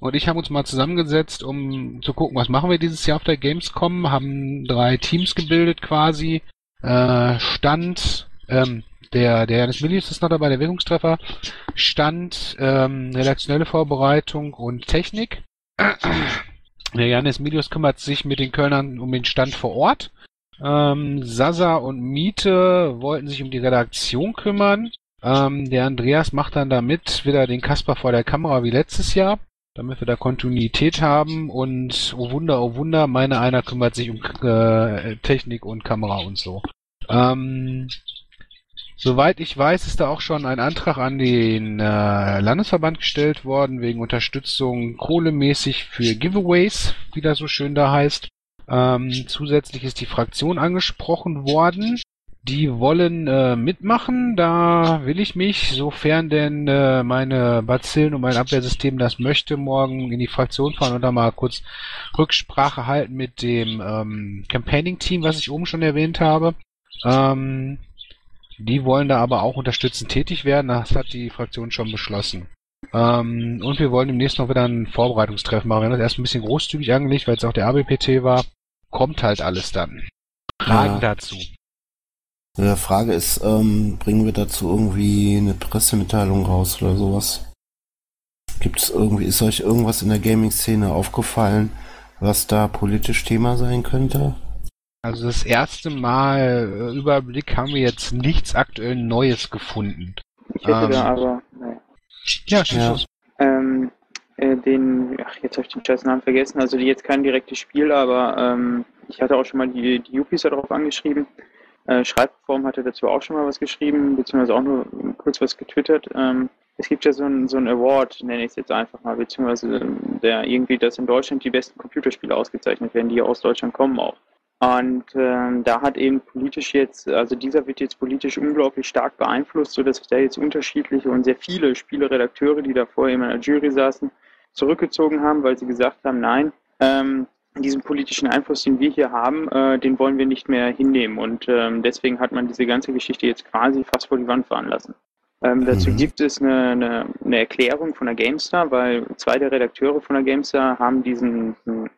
und ich haben uns mal zusammengesetzt, um zu gucken, was machen wir dieses Jahr auf der Gamescom, haben drei Teams gebildet quasi. Äh, Stand, ähm, der, der Janis Milius ist noch dabei, der Wirkungstreffer. Stand, ähm, redaktionelle Vorbereitung und Technik. Der Janis Milius kümmert sich mit den Kölnern um den Stand vor Ort. Ähm, Sasa und Miete wollten sich um die Redaktion kümmern. Ähm, der Andreas macht dann damit wieder den Kasper vor der Kamera wie letztes Jahr, damit wir da Kontinuität haben. Und oh Wunder, oh Wunder, meine einer kümmert sich um äh, Technik und Kamera und so. Ähm, Soweit ich weiß, ist da auch schon ein Antrag an den äh, Landesverband gestellt worden, wegen Unterstützung kohlemäßig für Giveaways, wie das so schön da heißt. Ähm, zusätzlich ist die Fraktion angesprochen worden. Die wollen äh, mitmachen, da will ich mich, sofern denn äh, meine Bazillen und mein Abwehrsystem das möchte, morgen in die Fraktion fahren und da mal kurz Rücksprache halten mit dem ähm, Campaigning-Team, was ich oben schon erwähnt habe. Ähm, die wollen da aber auch unterstützend tätig werden. Das hat die Fraktion schon beschlossen. Ähm, und wir wollen demnächst noch wieder ein Vorbereitungstreffen machen. Wir haben das erst ein bisschen großzügig angelegt, weil es auch der ABPT war. Kommt halt alles dann. Fragen ja. dazu. Die Frage ist, ähm, bringen wir dazu irgendwie eine Pressemitteilung raus oder sowas? Gibt es irgendwie, ist euch irgendwas in der Gaming-Szene aufgefallen, was da politisch Thema sein könnte? Also das erste Mal äh, Überblick haben wir jetzt nichts aktuell Neues gefunden. Ich hätte ähm, da aber, naja. Ja, ja. Ähm, äh, den, ach, jetzt habe ich den scheiß Namen vergessen, also jetzt kein direktes Spiel, aber ähm, ich hatte auch schon mal die, die Yuppies darauf angeschrieben. Äh, Schreibform hatte dazu auch schon mal was geschrieben, beziehungsweise auch nur kurz was getwittert. Ähm, es gibt ja so ein, so ein Award, nenne ich es jetzt einfach mal, beziehungsweise ähm, der irgendwie, dass in Deutschland die besten Computerspiele ausgezeichnet werden, die aus Deutschland kommen auch. Und ähm, da hat eben politisch jetzt, also dieser wird jetzt politisch unglaublich stark beeinflusst, sodass sich da jetzt unterschiedliche und sehr viele Spieleredakteure, die da vorher in einer Jury saßen, zurückgezogen haben, weil sie gesagt haben, nein, ähm, diesen politischen Einfluss, den wir hier haben, äh, den wollen wir nicht mehr hinnehmen. Und ähm, deswegen hat man diese ganze Geschichte jetzt quasi fast vor die Wand fahren lassen. Ähm, dazu mhm. gibt es eine, eine, eine, Erklärung von der GameStar, weil zwei der Redakteure von der GameStar haben diesen, diesen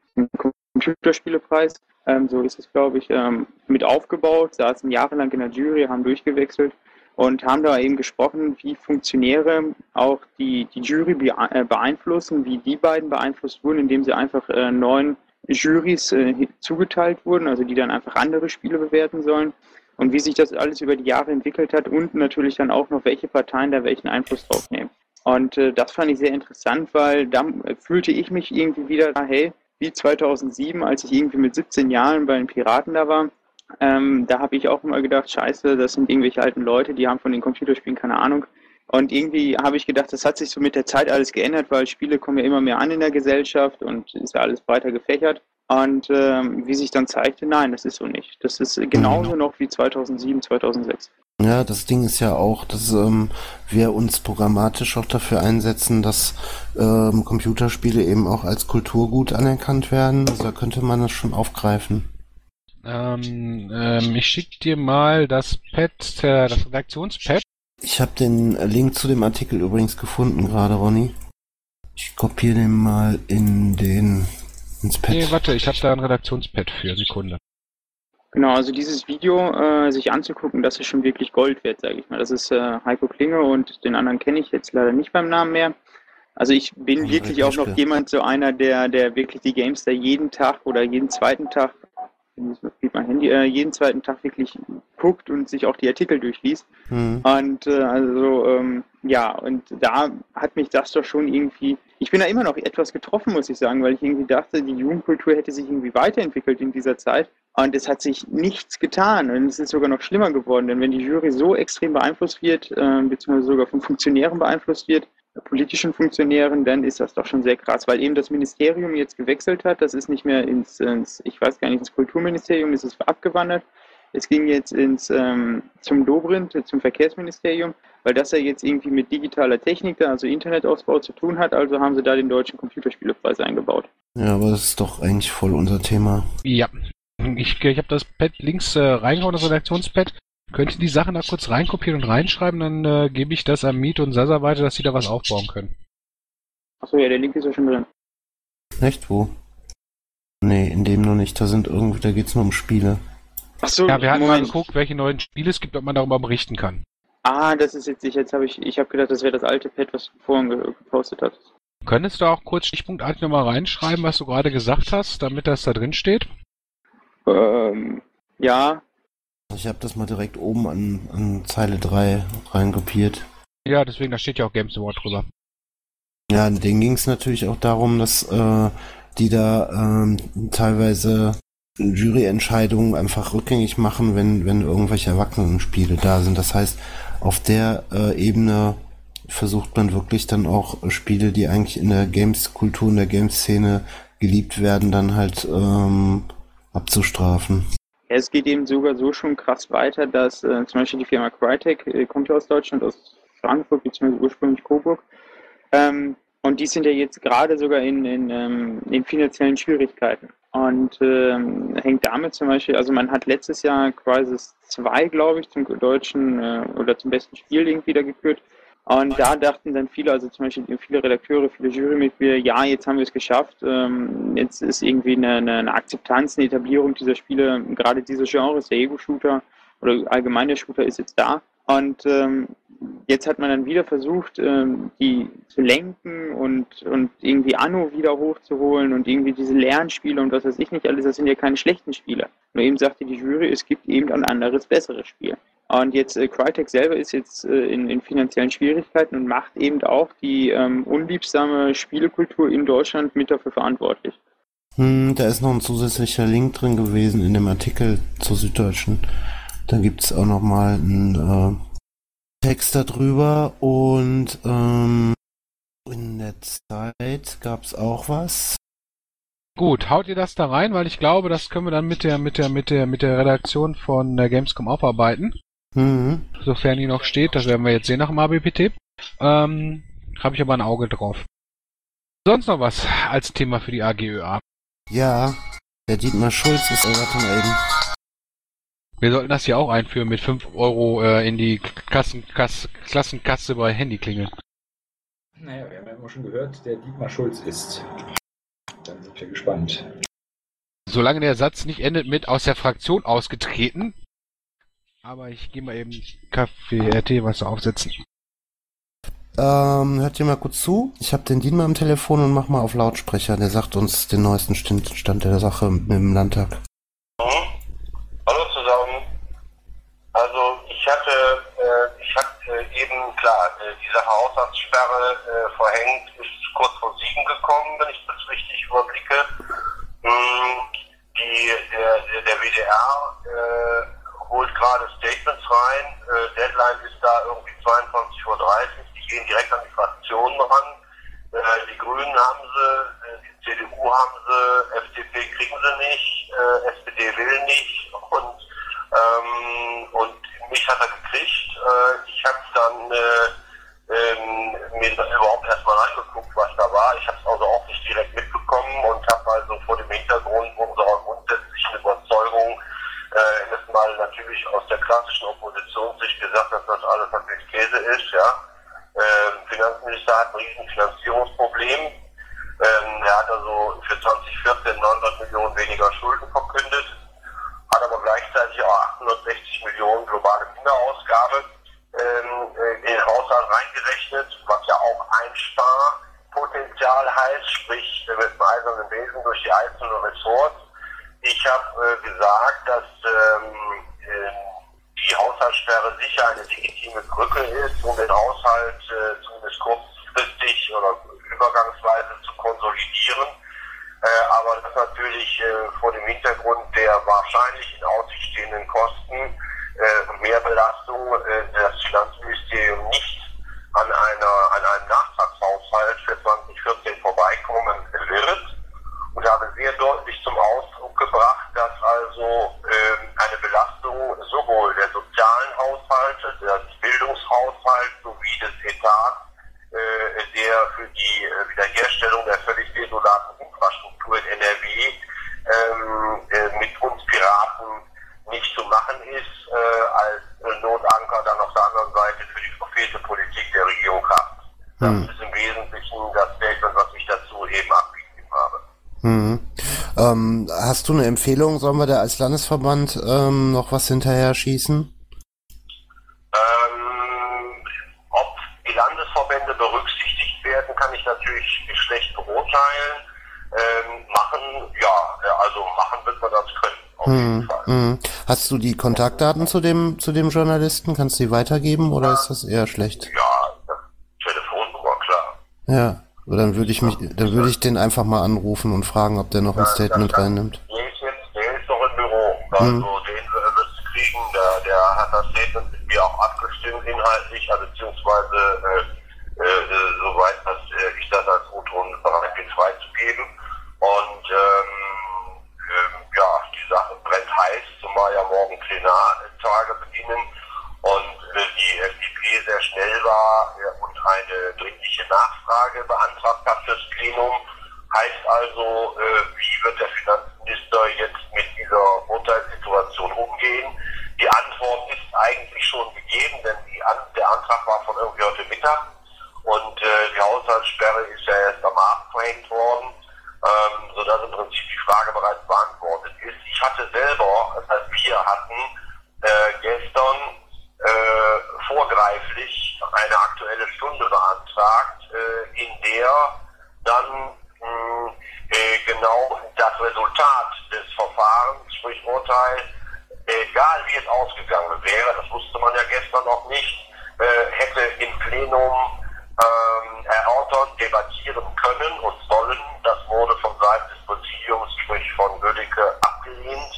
Computerspielepreis ähm, so ist es, glaube ich, ähm, mit aufgebaut, saßen jahrelang in der Jury, haben durchgewechselt und haben da eben gesprochen, wie Funktionäre auch die, die Jury äh, beeinflussen, wie die beiden beeinflusst wurden, indem sie einfach äh, neuen Jurys äh, zugeteilt wurden, also die dann einfach andere Spiele bewerten sollen und wie sich das alles über die Jahre entwickelt hat und natürlich dann auch noch, welche Parteien da welchen Einfluss drauf nehmen. Und äh, das fand ich sehr interessant, weil da fühlte ich mich irgendwie wieder, hey, wie 2007, als ich irgendwie mit 17 Jahren bei den Piraten da war. Ähm, da habe ich auch immer gedacht, scheiße, das sind irgendwelche alten Leute, die haben von den Computerspielen keine Ahnung. Und irgendwie habe ich gedacht, das hat sich so mit der Zeit alles geändert, weil Spiele kommen ja immer mehr an in der Gesellschaft und ist ja alles breiter gefächert. Und ähm, wie sich dann zeigte, nein, das ist so nicht. Das ist genauso noch wie 2007, 2006. Ja, das Ding ist ja auch, dass ähm, wir uns programmatisch auch dafür einsetzen, dass ähm, Computerspiele eben auch als Kulturgut anerkannt werden. Also da könnte man das schon aufgreifen. Ähm, ähm, ich schicke dir mal das Pad, äh, das Redaktionspad. Ich habe den Link zu dem Artikel übrigens gefunden gerade, Ronny. Ich kopiere den mal in den ins Pad. Nee, warte, ich habe da ein Redaktionspad für Sekunde. Genau, also dieses Video äh, sich anzugucken, das ist schon wirklich Gold wert, sage ich mal. Das ist äh, Heiko Klinge und den anderen kenne ich jetzt leider nicht beim Namen mehr. Also ich bin ja, wirklich auch noch jemand, so einer, der, der wirklich die Games da jeden Tag oder jeden zweiten Tag, geht mein Handy, äh, jeden zweiten Tag wirklich guckt und sich auch die Artikel durchliest. Mhm. Und äh, also ähm, ja, und da hat mich das doch schon irgendwie, ich bin da immer noch etwas getroffen, muss ich sagen, weil ich irgendwie dachte, die Jugendkultur hätte sich irgendwie weiterentwickelt in dieser Zeit. Und es hat sich nichts getan und es ist sogar noch schlimmer geworden, denn wenn die Jury so extrem beeinflusst wird, äh, beziehungsweise sogar von Funktionären beeinflusst wird, politischen Funktionären, dann ist das doch schon sehr krass, weil eben das Ministerium jetzt gewechselt hat. Das ist nicht mehr ins, ins ich weiß gar nicht, ins Kulturministerium, es ist abgewandert. Es ging jetzt ins, ähm, zum Dobrindt, zum Verkehrsministerium, weil das ja jetzt irgendwie mit digitaler Technik, also Internetausbau zu tun hat. Also haben sie da den deutschen Computerspielepreis eingebaut. Ja, aber das ist doch eigentlich voll unser Thema. Ja, ich, ich habe das Pad links äh, reingehauen, das Redaktionspad. Könnt ihr die Sachen da kurz reinkopieren und reinschreiben, dann äh, gebe ich das an Miet und Sasa weiter, dass sie da was aufbauen können. Achso, ja, der Link ist ja schon drin. Echt, wo? Nee, in dem noch nicht. Da sind irgendwie, da geht's nur um Spiele. Achso, ja, wir hatten mal geguckt, welche neuen Spiele es gibt, ob man darüber berichten kann. Ah, das ist jetzt, ich, jetzt habe ich, ich habe gedacht, das wäre das alte Pad, was du vorhin gepostet hast. Könntest du auch kurz stichpunktartig nochmal reinschreiben, was du gerade gesagt hast, damit das da drin steht? Ähm, ja. Ich habe das mal direkt oben an, an Zeile 3 reinkopiert. Ja, deswegen, da steht ja auch Games Award drüber. Ja, denen ging es natürlich auch darum, dass äh, die da ähm, teilweise Juryentscheidungen einfach rückgängig machen, wenn, wenn irgendwelche Erwachsenenspiele da sind. Das heißt, auf der äh, Ebene versucht man wirklich dann auch Spiele, die eigentlich in der Games-Kultur, in der Games-Szene geliebt werden, dann halt ähm, abzustrafen. Es geht eben sogar so schon krass weiter, dass äh, zum Beispiel die Firma Crytek äh, kommt ja aus Deutschland, aus Frankfurt, beziehungsweise ursprünglich Coburg. Ähm, und die sind ja jetzt gerade sogar in, in, ähm, in finanziellen Schwierigkeiten. Und ähm, hängt damit zum Beispiel, also man hat letztes Jahr Crisis 2, glaube ich, zum deutschen äh, oder zum besten Spiel irgendwie da gekürt. Und da dachten dann viele, also zum Beispiel viele Redakteure, viele Jurymitglieder, ja, jetzt haben wir es geschafft. Ähm, jetzt ist irgendwie eine, eine, Akzeptanz, eine Etablierung dieser Spiele, gerade dieses Genres, der Ego-Shooter oder allgemein der Shooter ist jetzt da. Und ähm, jetzt hat man dann wieder versucht, ähm, die zu lenken und, und irgendwie Anno wieder hochzuholen und irgendwie diese Lernspiele und was weiß ich nicht alles, das sind ja keine schlechten Spiele. Nur eben sagte die Jury, es gibt eben ein anderes, besseres Spiel. Und jetzt äh, Crytek selber ist jetzt äh, in, in, finanziellen Schwierigkeiten und macht eben auch die ähm, unliebsame Spielekultur in Deutschland mit dafür verantwortlich. Hm, da ist noch ein zusätzlicher Link drin gewesen in dem Artikel zur Süddeutschen. Da gibt es auch nochmal einen äh, Text darüber und ähm, in der Zeit gab es auch was. Gut, haut ihr das da rein, weil ich glaube, das können wir dann mit der mit der mit der mit der Redaktion von äh, Gamescom aufarbeiten. Mhm. Sofern die noch steht, das werden wir jetzt sehen nach dem ABPT. Ähm, Habe ich aber ein Auge drauf. Sonst noch was als Thema für die AGÖA? Ja, der Dietmar Schulz ist schon eben. Wir sollten das hier auch einführen mit 5 Euro äh, in die Kassen, Kass, Klassenkasse bei Handyklingeln. Naja, wir haben ja immer schon gehört, der Dietmar Schulz ist. Dann sind wir gespannt. Solange der Satz nicht endet mit aus der Fraktion ausgetreten, aber ich gehe mal eben Kaffee, äh, Teewasser aufsetzen. Ähm, hört ihr mal kurz zu. Ich habe den Diener am Telefon und mach mal auf Lautsprecher. Der sagt uns den neuesten Stand der Sache im Landtag. Mhm. Hallo zusammen. Also ich hatte, äh, ich hatte eben, klar, äh, die Sache Haushaltssperre äh, verhängt, ist kurz vor sieben gekommen, wenn ich das richtig überblicke. Mhm. Die, der, der WDR äh, holt gerade Statements rein. Äh, Deadline ist da irgendwie 22.30 Uhr. Die gehen direkt an die Fraktionen ran. Äh, die Grünen haben sie, äh, die CDU haben sie, FDP kriegen sie nicht, äh, SPD will nicht und, ähm, und mich hat er gekriegt. Äh, ich habe dann äh, ähm, mir überhaupt erstmal angeguckt, was da war. Ich habe es also auch nicht direkt mitbekommen und habe also vor dem Hintergrund unserer grundsätzlichen Überzeugung äh, erstmal natürlich aus der klassischen Oppositionssicht gesagt, dass das alles natürlich Käse ist, ja. Ähm, Finanzminister hat ein riesen Finanzierungsproblem. Ähm, er hat also für 2014 900 Millionen weniger Schulden verkündet, hat aber gleichzeitig auch 860 Millionen globale Minderausgabe ähm, äh, in den Haushalt reingerechnet, was ja auch Einsparpotenzial heißt, sprich mit dem eisernen Wesen durch die einzelnen Ressorts. Ich habe äh, gesagt, dass ähm, äh, die Haushaltssperre sicher eine legitime Brücke ist, um den Haushalt äh, zumindest kurzfristig oder übergangsweise zu konsolidieren. Äh, aber das natürlich äh, vor dem Hintergrund der wahrscheinlich in Aussicht stehenden Kosten äh, und Mehrbelastung äh, das Finanzministerium nicht an einer an einem Nachtragshaushalt für 2014 vorbeikommen wird und habe sehr deutlich zum Ausdruck gebracht, dass also äh, eine Belastung sowohl der sozialen Haushalte, des Bildungshaushalts sowie des Etats, äh, der für die äh, Wiederherstellung der völlig desolaten Infrastruktur in NRW ähm, äh, mit uns Piraten nicht zu machen ist, äh, als äh, Notanker dann auf der anderen Seite für die prophete Politik der Regierung hat. Das hm. ist im Wesentlichen das Statement, was ich dazu eben abgegeben habe. Mhm. Ähm, hast du eine Empfehlung? Sollen wir da als Landesverband ähm, noch was hinterher schießen? Ähm, Vorwände berücksichtigt werden, kann ich natürlich schlecht beurteilen. Ähm, machen, ja, also machen wird man das können. Auf jeden Hm, Fall. hm. Hast du die Kontaktdaten zu dem, zu dem Journalisten? Kannst du die weitergeben oder ist das eher schlecht? Ja, das Telefonnummer, klar. Ja. Dann würde ich mich, dann würde ich den einfach mal anrufen und fragen, ob der noch ein Statement reinnimmt. Der ist jetzt, der ist noch im Büro. Also Mhm. den äh, wirst du kriegen. Der, der hat das Statement mit mir auch abgestimmt inhaltlich, also beziehungsweise äh, soweit, dass äh, ich das als O-Ton bereit bin freizugeben. Und ähm, ähm, ja, die Sache brennt heiß, zumal ja morgen Plenartage beginnen und äh, die FDP sehr schnell war äh, und eine dringliche Nachfrage beantragt hat fürs Plenum. Heißt also, äh, wie wird der Finanzminister jetzt mit dieser Urteilssituation umgehen? Die Antwort ist eigentlich schon gegeben, denn die An der Antrag war von irgendwie heute Mittag und äh, die Haushaltssperre ist ja erst am Abend verhängt worden, ähm, sodass im Prinzip die Frage bereits beantwortet ist. Ich hatte selber, das heißt wir hatten äh, gestern äh, vorgreiflich eine aktuelle Stunde beantragt, äh, in der dann mh, äh, genau das Resultat des Verfahrens, sprich Urteil, egal wie es ausgegangen wäre, das wusste man ja gestern noch nicht, äh, hätte im Plenum ähm, erörtert, debattieren können und sollen. Das wurde von Seiten des Präsidiums, sprich von Bödecke, abgelehnt.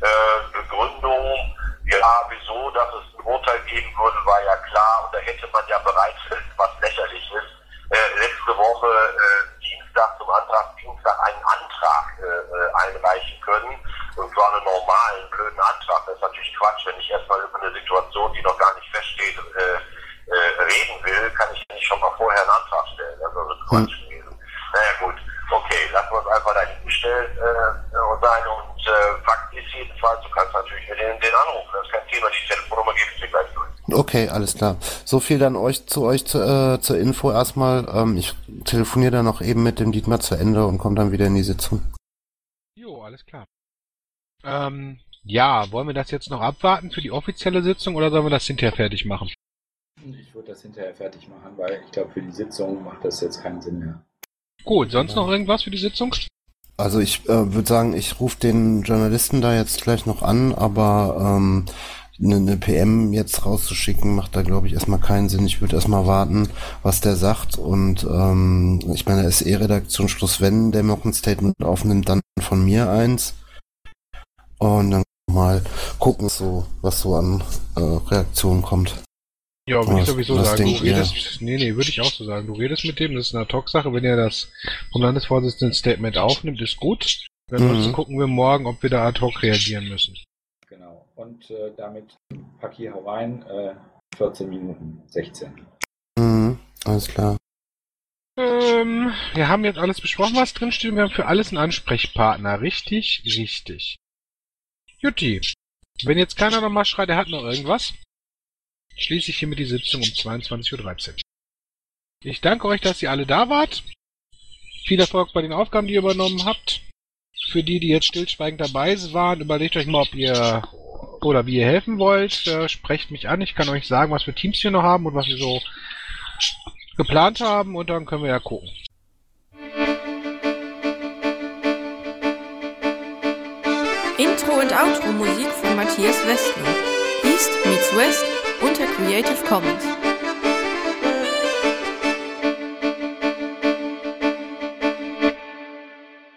Äh, Begründung, ja, wieso, dass es ein Urteil geben würde, war ja klar. Und da hätte man ja bereits, was lächerlich ist, äh, letzte Woche äh, Dienstag zum Antrag Dienstag einen Antrag äh, äh, einreichen können. Und zwar einen normalen, blöden Antrag. Das ist natürlich Quatsch, wenn ich erstmal über eine Situation, die noch gar nicht feststeht, äh, äh, reden will, kann ich nicht schon mal vorher einen Antrag stellen. Das ist also Quatsch gewesen. Naja gut, okay, lassen wir uns einfach dahingestellt äh, sein. Und äh, Fakt ist jedenfalls, du kannst natürlich mit den, den anrufen. Das ist kein Thema, die Telefonnummer gebe ich dir gleich durch. Okay, alles klar. So viel dann euch zu euch zu, äh, zur Info erstmal. Ähm, ich telefoniere dann noch eben mit dem Dietmar zu Ende und komme dann wieder in die Sitzung. Jo, alles klar. Ähm, ja, wollen wir das jetzt noch abwarten für die offizielle Sitzung oder sollen wir das hinterher fertig machen? Ich würde das hinterher fertig machen, weil ich glaube, für die Sitzung macht das jetzt keinen Sinn mehr. Gut, sonst noch irgendwas für die Sitzung? Also ich äh, würde sagen, ich rufe den Journalisten da jetzt gleich noch an, aber ähm, eine, eine PM jetzt rauszuschicken, macht da glaube ich erstmal keinen Sinn. Ich würde erstmal warten, was der sagt und ähm, ich meine, es ist eh Redaktionsschluss, wenn der noch ein Statement aufnimmt, dann von mir eins und dann mal gucken, so was so an äh, Reaktionen kommt. Ja, würde ich sowieso sagen. Du redest, nee, nee, würde ich auch so sagen. Du redest mit dem, das ist eine Ad-Hoc-Sache. Wenn er das vom Landesvorsitzenden Statement aufnimmt, ist gut. Ansonsten Mhm. gucken wir morgen, ob wir da ad hoc reagieren müssen. Genau. Und äh, damit pack hier rein, äh, 14 Minuten, 16. Mhm, alles klar. Ähm, wir haben jetzt alles besprochen, was drinsteht. Wir haben für alles einen Ansprechpartner. Richtig, richtig. Jutti. Wenn jetzt keiner nochmal schreit, er hat noch irgendwas, schließe ich hiermit die Sitzung um 22.13 Uhr. Ich danke euch, dass ihr alle da wart. Viel Erfolg bei den Aufgaben, die ihr übernommen habt. Für die, die jetzt stillschweigend dabei waren, überlegt euch mal, ob ihr oder wie ihr helfen wollt. Äh, sprecht mich an. Ich kann euch sagen, was für Teams wir noch haben und was wir so geplant haben und dann können wir ja gucken. Intro und Outro Musik von Matthias Westner. East meets West unter Creative Commons.